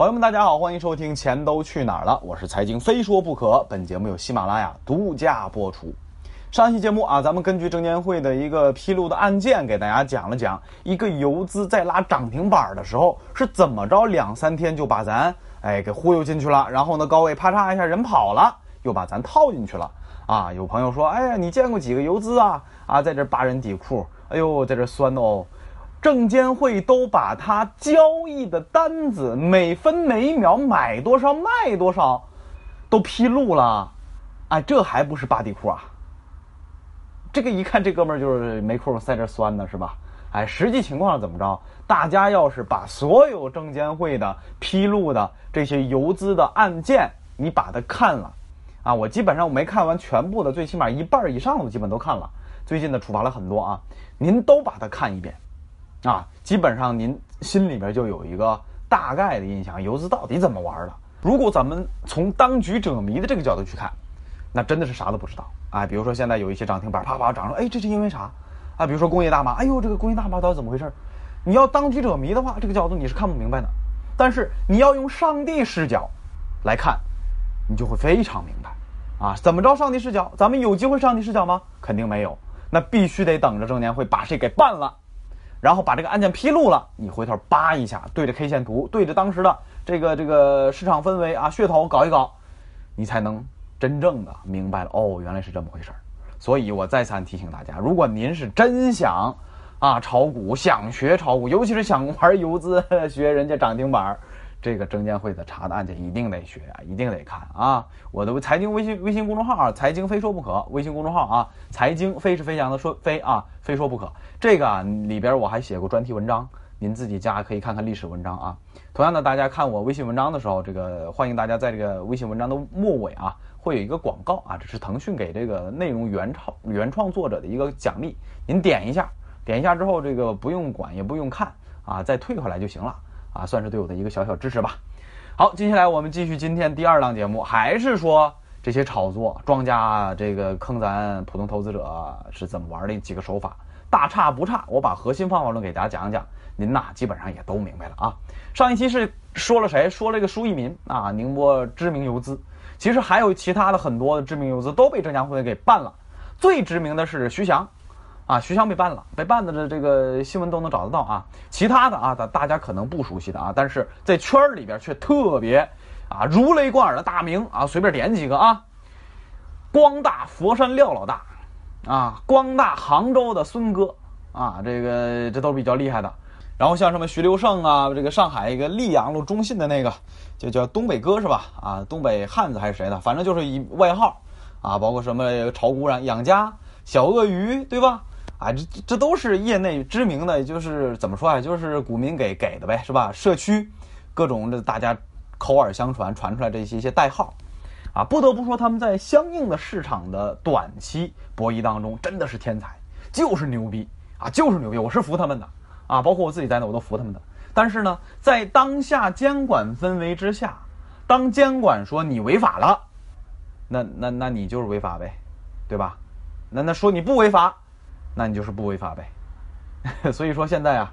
朋友们，大家好，欢迎收听《钱都去哪儿了》，我是财经非说不可。本节目由喜马拉雅独家播出。上期节目啊，咱们根据证监会的一个披露的案件，给大家讲了讲一个游资在拉涨停板的时候是怎么着，两三天就把咱哎给忽悠进去了，然后呢，高位啪嚓一下人跑了，又把咱套进去了。啊，有朋友说，哎呀，你见过几个游资啊？啊，在这扒人底裤，哎呦，在这酸哦。证监会都把他交易的单子每分每秒买多少卖多少，都披露了，哎，这还不是扒底裤啊？这个一看这哥们儿就是没空在这酸呢，是吧？哎，实际情况怎么着？大家要是把所有证监会的披露的这些游资的案件，你把它看了，啊，我基本上我没看完全部的，最起码一半以上的我基本都看了。最近的处罚了很多啊，您都把它看一遍。啊，基本上您心里边就有一个大概的印象，游资到底怎么玩的？如果咱们从当局者迷的这个角度去看，那真的是啥都不知道。哎，比如说现在有一些涨停板啪啪涨了，哎，这是因为啥？啊，比如说工业大麻，哎呦，这个工业大麻到底怎么回事？你要当局者迷的话，这个角度你是看不明白的。但是你要用上帝视角来看，你就会非常明白。啊，怎么着上帝视角？咱们有机会上帝视角吗？肯定没有。那必须得等着证监会把谁给办了。然后把这个案件披露了，你回头扒一下，对着 K 线图，对着当时的这个这个市场氛围啊，噱头搞一搞，你才能真正的明白了哦，原来是这么回事儿。所以我再三提醒大家，如果您是真想啊炒股，想学炒股，尤其是想玩游资，学人家涨停板儿。这个证监会的查的案件一定得学啊，一定得看啊！我的财经微信微信公众号啊，财经非说不可，微信公众号啊，财经非是飞翔的说非啊，非说不可。这个啊里边我还写过专题文章，您自己家可以看看历史文章啊。同样的，大家看我微信文章的时候，这个欢迎大家在这个微信文章的末尾啊，会有一个广告啊，这是腾讯给这个内容原创原创作者的一个奖励，您点一下，点一下之后，这个不用管也不用看啊，再退回来就行了。啊，算是对我的一个小小支持吧。好，接下来我们继续今天第二档节目，还是说这些炒作庄家这个坑咱普通投资者是怎么玩的几个手法，大差不差。我把核心方法论给大家讲讲，您呐基本上也都明白了啊。上一期是说了谁？说了一个舒一民啊，宁波知名游资。其实还有其他的很多的知名游资都被证监会给办了，最知名的是徐翔。啊，徐翔被办了，被办的这这个新闻都能找得到啊。其他的啊，大大家可能不熟悉的啊，但是在圈儿里边却特别啊如雷贯耳的大名啊，随便点几个啊。光大佛山廖老大，啊，光大杭州的孙哥啊，这个这都是比较厉害的。然后像什么徐留胜啊，这个上海一个溧阳路中信的那个，就叫东北哥是吧？啊，东北汉子还是谁的？反正就是以外号啊，包括什么炒股染养家、小鳄鱼，对吧？啊，这这都是业内知名的，就是怎么说啊，就是股民给给的呗，是吧？社区各种的大家口耳相传传出来这些一些代号，啊，不得不说他们在相应的市场的短期博弈当中真的是天才，就是牛逼啊，就是牛逼，我是服他们的啊，包括我自己在内我都服他们的。但是呢，在当下监管氛围之下，当监管说你违法了，那那那你就是违法呗，对吧？那那说你不违法。那你就是不违法呗，所以说现在啊，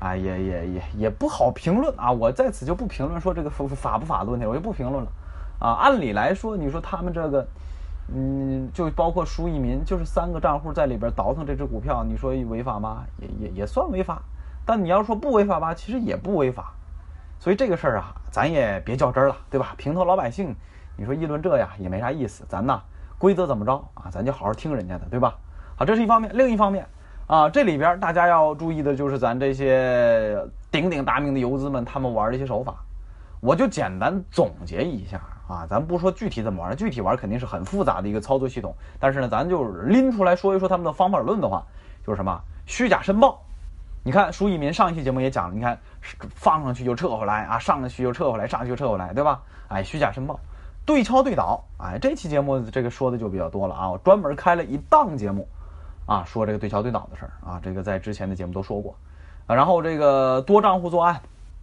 啊也也也也不好评论啊，我在此就不评论说这个法不法的问题，我就不评论了啊。按理来说，你说他们这个，嗯，就包括舒一民，就是三个账户在里边倒腾这只股票，你说违法吗？也也也算违法。但你要说不违法吧，其实也不违法。所以这个事儿啊，咱也别较真了，对吧？平头老百姓，你说议论这呀也没啥意思。咱呐，规则怎么着啊，咱就好好听人家的，对吧？啊，这是一方面，另一方面，啊，这里边大家要注意的就是咱这些鼎鼎大名的游资们，他们玩的一些手法，我就简单总结一下啊，咱不说具体怎么玩，具体玩肯定是很复杂的一个操作系统，但是呢，咱就拎出来说一说他们的方法论的话，就是什么虚假申报。你看舒一民上一期节目也讲了，你看放上去就撤回来啊，上去就撤回来，上去就撤回来，对吧？哎，虚假申报，对敲对倒，哎，这期节目这个说的就比较多了啊，我专门开了一档节目。啊，说这个对桥对脑的事儿啊，这个在之前的节目都说过，啊，然后这个多账户作案，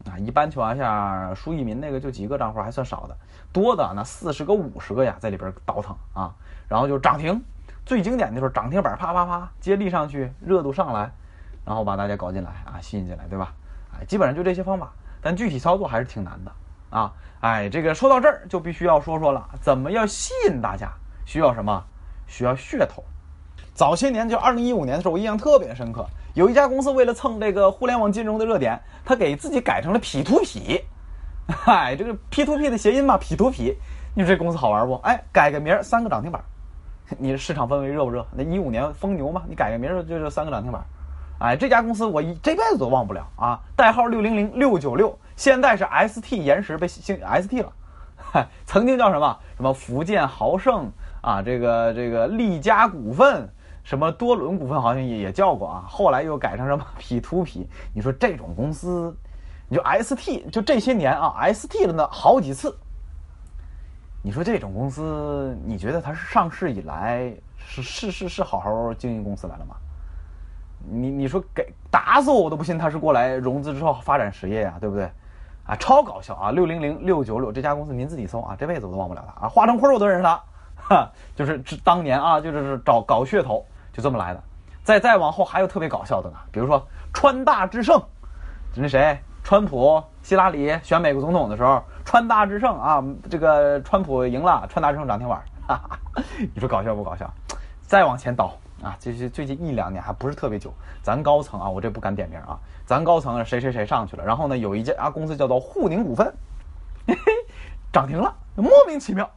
啊，一般情况下，舒一民那个就几个账户还算少的，多的那四十个五十个呀，在里边倒腾啊，然后就涨停，最经典的就是涨停板啪啪啪接力上去，热度上来，然后把大家搞进来啊，吸引进来，对吧？哎，基本上就这些方法，但具体操作还是挺难的啊。哎，这个说到这儿就必须要说说了，怎么要吸引大家？需要什么？需要噱头。早些年就二零一五年的时候，我印象特别深刻。有一家公司为了蹭这个互联网金融的热点，他给自己改成了 P to P。嗨，这个 P to P 的谐音嘛，P to P。你说这公司好玩不？哎，改个名儿，三个涨停板。你市场氛围热不热？那一五年疯牛嘛，你改个名儿就就三个涨停板。哎，这家公司我一这辈子都忘不了啊，代号六零零六九六，现在是 ST 延时被姓 ST 了。嗨，曾经叫什么什么福建豪盛啊，这个这个利嘉股份。什么多伦股份好像也也叫过啊，后来又改成什么 P to P。你说这种公司，你就 ST 就这些年啊，ST 了呢好几次。你说这种公司，你觉得它是上市以来是是是是好好经营公司来了吗？你你说给打死我我都不信他是过来融资之后发展实业呀，对不对？啊，超搞笑啊！六零零六九六这家公司您自己搜啊，这辈子我都忘不了他啊。华成坤我都认识他，哈，就是当年啊，就是是找搞噱头。就这么来的，再再往后还有特别搞笑的呢，比如说川大智胜，那谁，川普、希拉里选美国总统的时候，川大智胜啊，这个川普赢了，川大智胜涨停板，哈哈，你说搞笑不搞笑？再往前倒啊，这是最近一两年还不是特别久，咱高层啊，我这不敢点名啊，咱高层谁谁谁上去了，然后呢，有一家公司叫做沪宁股份，嘿嘿，涨停了，莫名其妙。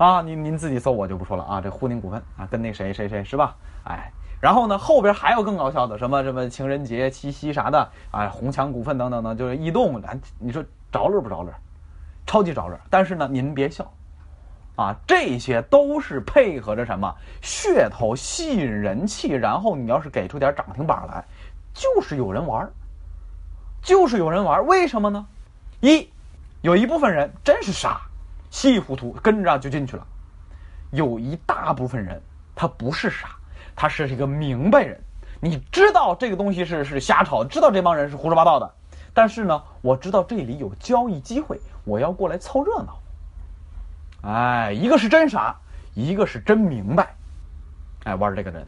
啊，您您自己搜我就不说了啊，这沪宁股份啊，跟那谁谁谁是吧？哎，然后呢，后边还有更搞笑的，什么什么情人节、七夕啥的，哎，红墙股份等等等，就是异动，咱你说着乐不着乐？超级着乐。但是呢，您别笑，啊，这些都是配合着什么噱头吸引人气，然后你要是给出点涨停板来，就是有人玩，就是有人玩。为什么呢？一，有一部分人真是傻。稀里糊涂跟着就进去了，有一大部分人他不是傻，他是一个明白人。你知道这个东西是是瞎炒，知道这帮人是胡说八道的，但是呢，我知道这里有交易机会，我要过来凑热闹。哎，一个是真傻，一个是真明白。哎，玩这个人，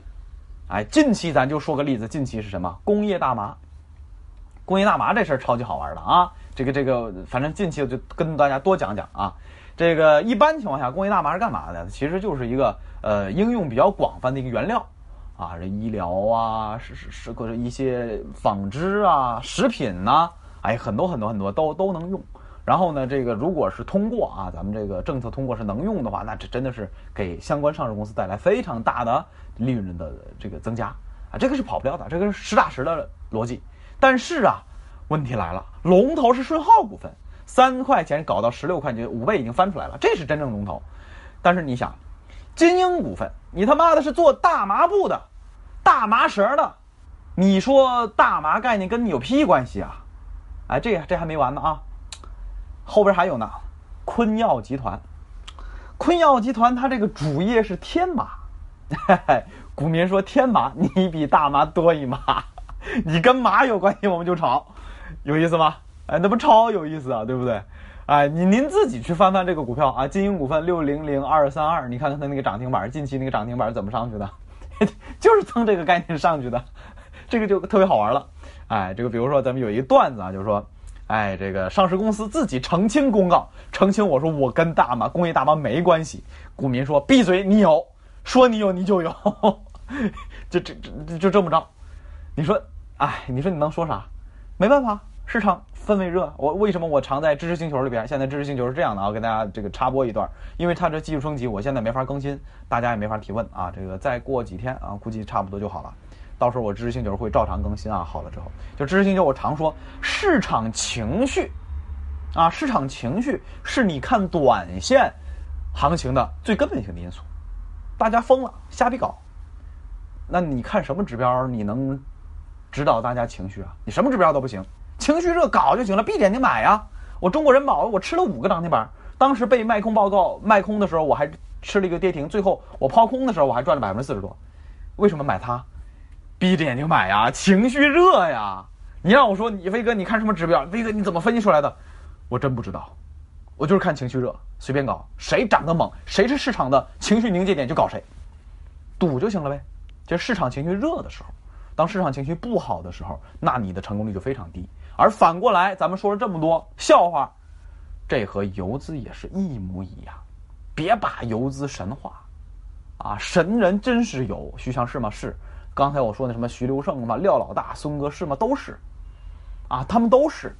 哎，近期咱就说个例子，近期是什么？工业大麻。工业大麻这事儿超级好玩的啊！这个这个，反正近期我就跟大家多讲讲啊。这个一般情况下，工业大麻是干嘛的？其实就是一个呃应用比较广泛的一个原料，啊，这医疗啊，是是是，或者一些纺织啊、食品呐，哎，很多很多很多都都能用。然后呢，这个如果是通过啊，咱们这个政策通过是能用的话，那这真的是给相关上市公司带来非常大的利润的这个增加啊，这个是跑不掉的，这个是实打实的逻辑。但是啊，问题来了，龙头是顺浩股份。三块钱搞到十六块钱，五倍已经翻出来了，这是真正龙头。但是你想，金鹰股份，你他妈的是做大麻布的，大麻绳的，你说大麻概念跟你有屁关系啊？哎，这这还没完呢啊，后边还有呢。坤药集团，坤药集团它这个主业是天麻，股民说天麻你比大麻多一麻，你跟麻有关系我们就炒，有意思吗？哎，那不超有意思啊，对不对？哎，你您自己去翻翻这个股票啊，金鹰股份六零零二三二，你看看它那个涨停板，近期那个涨停板怎么上去的？就是蹭这个概念上去的，这个就特别好玩了。哎，这个比如说咱们有一个段子啊，就是说，哎，这个上市公司自己澄清公告，澄清我说我跟大麻工业大麻没关系，股民说闭嘴，你有，说你有你就有，就这这就这么着。你说，哎，你说你能说啥？没办法，市场。氛围热，我为什么我常在知识星球里边？现在知识星球是这样的啊，跟大家这个插播一段，因为它这技术升级，我现在没法更新，大家也没法提问啊。这个再过几天啊，估计差不多就好了。到时候我知识星球会照常更新啊。好了之后，就知识星球我常说，市场情绪啊，市场情绪是你看短线行情的最根本性的因素。大家疯了，瞎逼搞，那你看什么指标你能指导大家情绪啊？你什么指标都不行。情绪热搞就行了，闭着眼睛买呀！我中国人保，我吃了五个涨停板。当时被卖空报告卖空的时候，我还吃了一个跌停。最后我抛空的时候，我还赚了百分之四十多。为什么买它？闭着眼睛买呀，情绪热呀！你让我说，你飞哥，你看什么指标？飞哥你怎么分析出来的？我真不知道，我就是看情绪热，随便搞，谁涨得猛，谁是市场的情绪凝结点就搞谁，赌就行了呗。就市场情绪热的时候，当市场情绪不好的时候，那你的成功率就非常低。而反过来，咱们说了这么多笑话，这和游资也是一模一样。别把游资神话，啊，神人真是有，徐祥是吗？是。刚才我说的什么徐留胜嘛，廖老大、孙哥是吗？都是，啊，他们都是。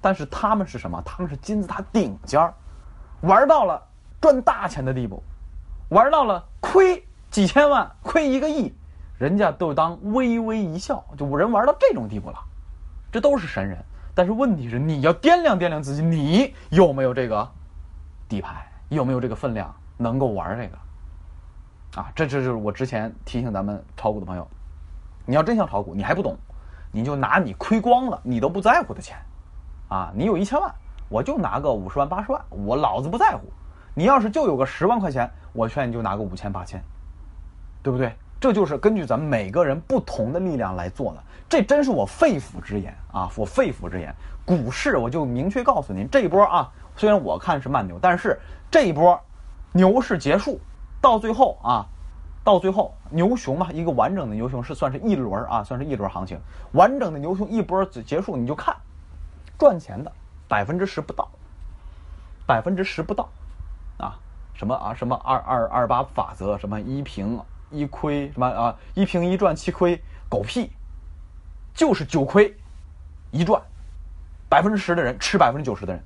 但是他们是什么？他们是金字塔顶尖儿，玩到了赚大钱的地步，玩到了亏几千万、亏一个亿，人家都当微微一笑，就人玩到这种地步了，这都是神人。但是问题是，你要掂量掂量自己，你有没有这个底牌，有没有这个分量，能够玩这个？啊，这这就是我之前提醒咱们炒股的朋友，你要真想炒股，你还不懂，你就拿你亏光了，你都不在乎的钱。啊，你有一千万，我就拿个五十万八十万，我老子不在乎。你要是就有个十万块钱，我劝你就拿个五千八千，对不对？这就是根据咱们每个人不同的力量来做的。这真是我肺腑之言啊，我肺腑之言。股市我就明确告诉您，这一波啊，虽然我看是慢牛，但是这一波牛市结束，到最后啊，到最后牛熊嘛，一个完整的牛熊是算是一轮啊，算是一轮行情，完整的牛熊一波结束，你就看。赚钱的百分之十不到，百分之十不到，啊，什么啊，什么二二二八法则，什么一平一亏，什么啊，一平一赚七亏，狗屁，就是九亏一赚，百分之十的人吃百分之九十的人，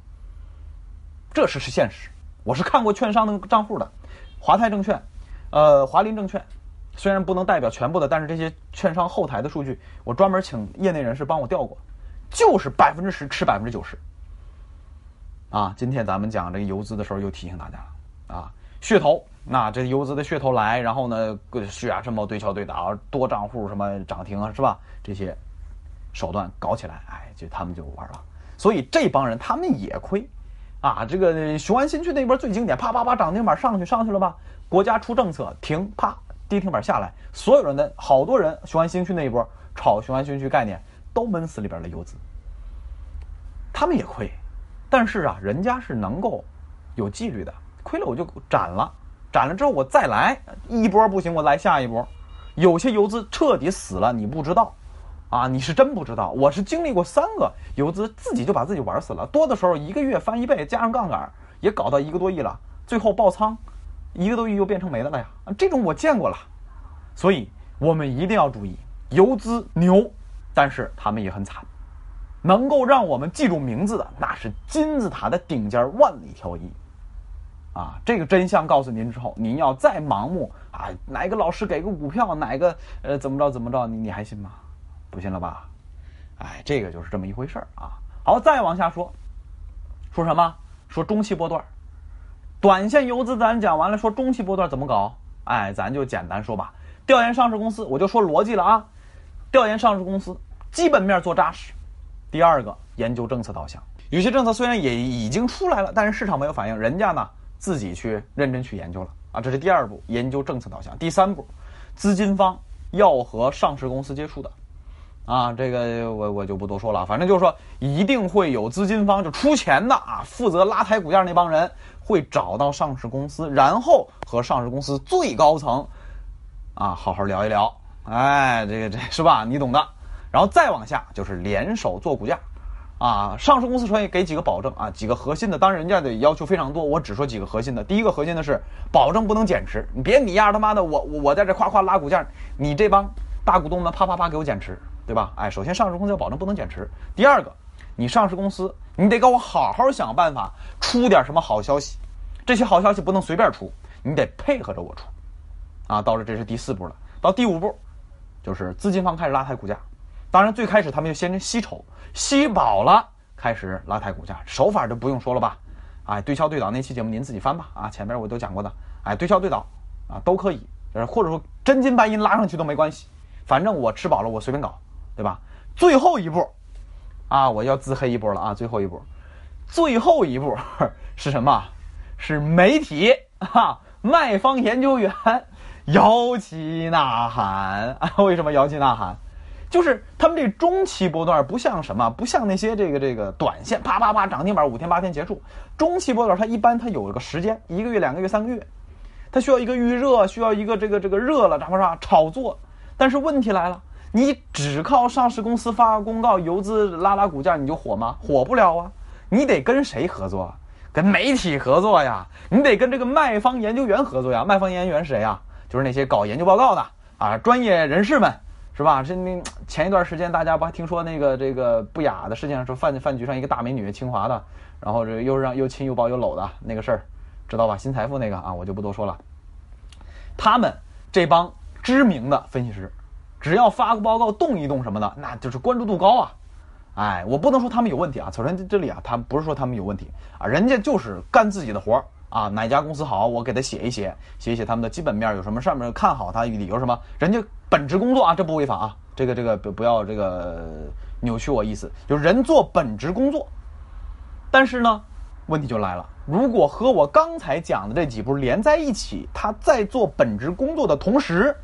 这是是现实。我是看过券商的账户的，华泰证券，呃，华林证券，虽然不能代表全部的，但是这些券商后台的数据，我专门请业内人士帮我调过。就是百分之十吃百分之九十，啊！今天咱们讲这个游资的时候，又提醒大家了啊，噱头，那这游资的噱头来，然后呢，血啊，什么对敲对打，多账户什么涨停啊，是吧？这些手段搞起来，哎，就他们就玩了。所以这帮人他们也亏，啊，这个雄安新区那边最经典，啪啪啪涨停板上去上去了吧？国家出政策停，啪跌停板下来，所有人的好多人雄安新区那一波炒雄安新区概念。都闷死里边的游资，他们也亏，但是啊，人家是能够有纪律的，亏了我就斩了，斩了之后我再来一波不行，我来下一波。有些游资彻底死了，你不知道，啊，你是真不知道。我是经历过三个游资自己就把自己玩死了，多的时候一个月翻一倍，加上杠杆也搞到一个多亿了，最后爆仓，一个多亿又变成没的了呀。这种我见过了，所以我们一定要注意游资牛。但是他们也很惨，能够让我们记住名字的，那是金字塔的顶尖，万里挑一。啊，这个真相告诉您之后，您要再盲目啊，哪个老师给个股票，哪个呃怎么着怎么着，你你还信吗？不信了吧？哎，这个就是这么一回事儿啊。好，再往下说，说什么？说中期波段，短线游资咱讲完了，说中期波段怎么搞？哎，咱就简单说吧，调研上市公司，我就说逻辑了啊，调研上市公司。基本面做扎实，第二个研究政策导向，有些政策虽然也已经出来了，但是市场没有反应，人家呢自己去认真去研究了啊，这是第二步，研究政策导向。第三步，资金方要和上市公司接触的，啊，这个我我就不多说了，反正就是说一定会有资金方就出钱的啊，负责拉抬股价那帮人会找到上市公司，然后和上市公司最高层啊好好聊一聊，哎，这个这是吧？你懂的。然后再往下就是联手做股价，啊，上市公司可以给几个保证啊，几个核心的，当然人家的要求非常多，我只说几个核心的。第一个核心的是保证不能减持，你别你丫他妈的我我我在这夸夸拉股价，你这帮大股东们啪啪啪给我减持，对吧？哎，首先上市公司要保证不能减持。第二个，你上市公司你得给我好好想办法出点什么好消息，这些好消息不能随便出，你得配合着我出，啊，到了这是第四步了，到第五步就是资金方开始拉抬股价。当然，最开始他们就先吸筹，吸饱了开始拉抬股价，手法就不用说了吧？哎，对敲对倒那期节目您自己翻吧，啊，前面我都讲过的，哎，对敲对倒啊都可以，或者说真金白银拉上去都没关系，反正我吃饱了我随便搞，对吧？最后一步，啊，我要自黑一波了啊！最后一步，最后一步是什么？是媒体哈，卖方研究员摇旗呐喊啊！为什么摇旗呐喊？就是他们这中期波段不像什么，不像那些这个这个短线啪啪啪涨停板五天八天结束。中期波段它一般它有一个时间，一个月、两个月、三个月，它需要一个预热，需要一个这个这个热了，咋不啥炒作。但是问题来了，你只靠上市公司发个公告、游资拉拉股价你就火吗？火不了啊！你得跟谁合作？跟媒体合作呀，你得跟这个卖方研究员合作呀。卖方研究员是谁呀？就是那些搞研究报告的啊，专业人士们，是吧？这那前一段时间大家不还听说那个这个不雅的事情，说饭饭局上一个大美女，清华的，然后这又让又亲又抱又搂的那个事儿，知道吧？新财富那个啊，我就不多说了。他们这帮知名的分析师，只要发个报告动一动什么的，那就是关注度高啊。哎，我不能说他们有问题啊。首先这里啊，他不是说他们有问题啊，人家就是干自己的活儿。啊，哪家公司好，我给他写一写，写一写他们的基本面有什么，上面看好他理由什么，人家本职工作啊，这不违法啊，这个这个不不要这个扭曲我意思，就是人做本职工作，但是呢，问题就来了，如果和我刚才讲的这几步连在一起，他在做本职工作的同时，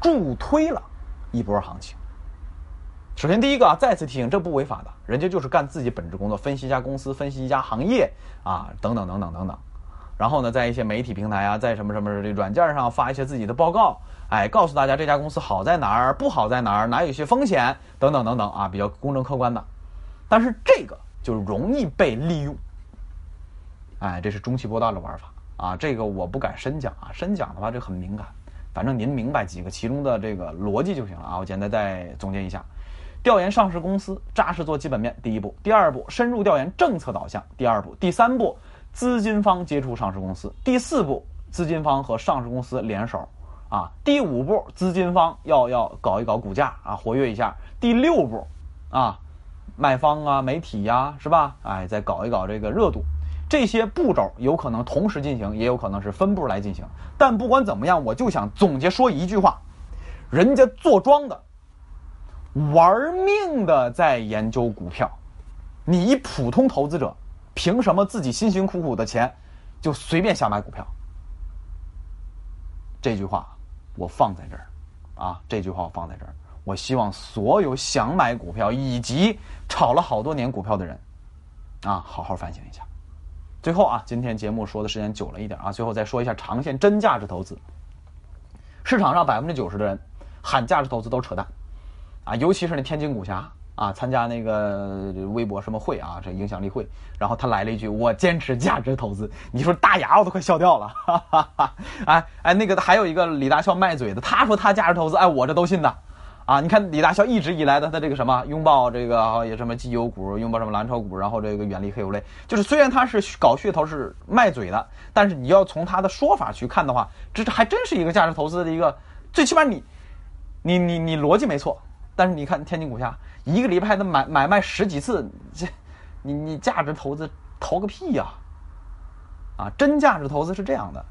助推了一波行情。首先，第一个啊，再次提醒，这不违法的，人家就是干自己本职工作，分析一家公司，分析一家行业啊，等等等等等等。然后呢，在一些媒体平台啊，在什么什么这软件上发一些自己的报告，哎，告诉大家这家公司好在哪儿，不好在哪儿，哪有些风险，等等等等啊，比较公正客观的。但是这个就容易被利用，哎，这是中期波段的玩法啊，这个我不敢深讲啊，深讲的话这很敏感。反正您明白几个其中的这个逻辑就行了啊，我简单再总结一下。调研上市公司，扎实做基本面。第一步，第二步，深入调研政策导向。第二步，第三步，资金方接触上市公司。第四步，资金方和上市公司联手。啊，第五步，资金方要要搞一搞股价啊，活跃一下。第六步，啊，卖方啊，媒体呀，是吧？哎，再搞一搞这个热度。这些步骤有可能同时进行，也有可能是分步来进行。但不管怎么样，我就想总结说一句话：人家做庄的。玩命的在研究股票，你一普通投资者，凭什么自己辛辛苦苦的钱就随便瞎买股票？这句话我放在这儿，啊，这句话我放在这儿。我希望所有想买股票以及炒了好多年股票的人，啊，好好反省一下。最后啊，今天节目说的时间久了一点啊，最后再说一下长线真价值投资。市场上百分之九十的人喊价值投资都扯淡。啊，尤其是那天津股侠啊，参加那个微博什么会啊，这影响力会，然后他来了一句：“我坚持价值投资。”你说大牙我都快笑掉了。哈哈哈哎哎，那个还有一个李大霄卖嘴的，他说他价值投资，哎，我这都信的。啊，你看李大霄一直以来的他这个什么拥抱这个也什么绩优股，拥抱什么蓝筹股，然后这个远离黑油类，就是虽然他是搞噱头是卖嘴的，但是你要从他的说法去看的话，这还真是一个价值投资的一个，最起码你你你你逻辑没错。但是你看天津股价，一个礼拜的买买卖十几次，这，你你价值投资投个屁呀！啊，真价值投资是这样的，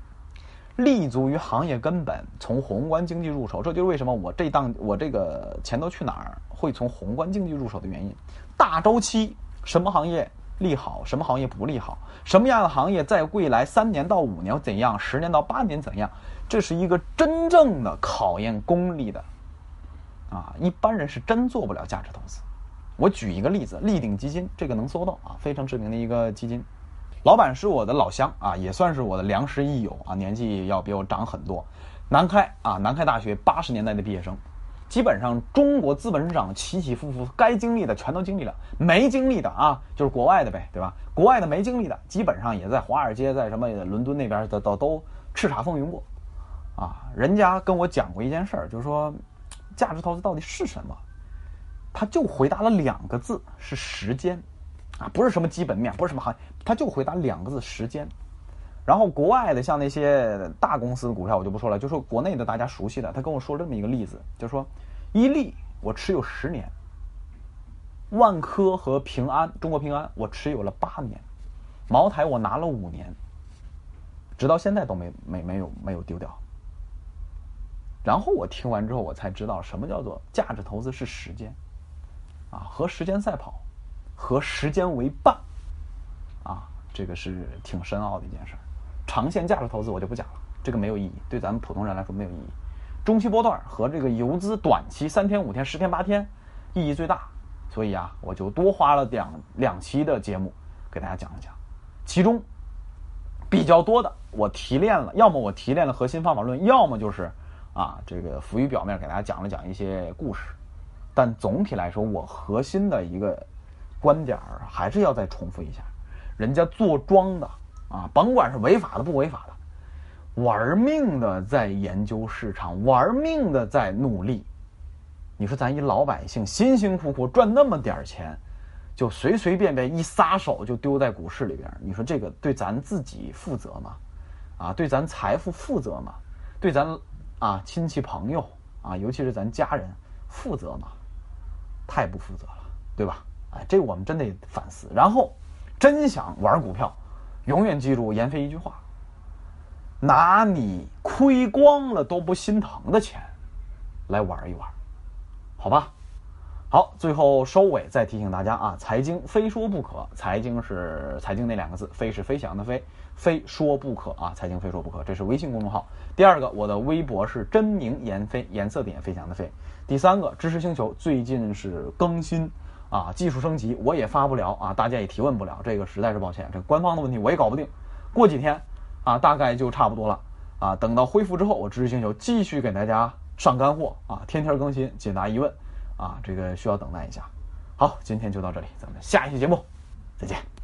立足于行业根本，从宏观经济入手，这就是为什么我这档我这个钱都去哪儿会从宏观经济入手的原因。大周期，什么行业利好，什么行业不利好，什么样的行业在未来三年到五年怎样，十年到八年怎样，这是一个真正的考验功力的。啊，一般人是真做不了价值投资。我举一个例子，立鼎基金，这个能搜到啊，非常知名的一个基金。老板是我的老乡啊，也算是我的良师益友啊，年纪要比我长很多。南开啊，南开大学八十年代的毕业生，基本上中国资本市场起起伏伏，该经历的全都经历了，没经历的啊，就是国外的呗，对吧？国外的没经历的，基本上也在华尔街，在什么伦敦那边的都都叱咤风云过。啊，人家跟我讲过一件事儿，就是说。价值投资到底是什么？他就回答了两个字：是时间，啊，不是什么基本面，不是什么行业，他就回答两个字：时间。然后国外的像那些大公司的股票，我就不说了，就说国内的大家熟悉的，他跟我说这么一个例子，就说伊利我持有十年，万科和平安，中国平安我持有了八年，茅台我拿了五年，直到现在都没没没有没有丢掉。然后我听完之后，我才知道什么叫做价值投资是时间，啊，和时间赛跑，和时间为伴，啊，这个是挺深奥的一件事儿。长线价值投资我就不讲了，这个没有意义，对咱们普通人来说没有意义。中期波段和这个游资短期三天五天十天八天意义最大，所以啊，我就多花了两两期的节目给大家讲一讲，其中比较多的我提炼了，要么我提炼了核心方法论，要么就是。啊，这个浮于表面，给大家讲了讲一些故事，但总体来说，我核心的一个观点儿还是要再重复一下：人家做庄的啊，甭管是违法的不违法的，玩命的在研究市场，玩命的在努力。你说咱一老百姓辛辛苦苦赚那么点钱，就随随便便一撒手就丢在股市里边，你说这个对咱自己负责吗？啊，对咱财富负责吗？对咱啊亲戚朋友啊，尤其是咱家人负责吗？太不负责了，对吧？哎，这我们真得反思。然后，真想玩股票，永远记住严飞一句话：拿你亏光了都不心疼的钱来玩一玩。好吧，好，最后收尾再提醒大家啊，财经非说不可，财经是财经那两个字，飞是飞翔的飞，非说不可啊，财经非说不可，这是微信公众号。第二个，我的微博是真名颜飞，颜色点飞翔的飞。第三个，知识星球最近是更新啊，技术升级，我也发不了啊，大家也提问不了，这个实在是抱歉，这官方的问题我也搞不定，过几天啊，大概就差不多了啊，等到恢复之后，我知识星球继续给大家。上干货啊，天天更新，解答疑问，啊，这个需要等待一下。好，今天就到这里，咱们下一期节目再见。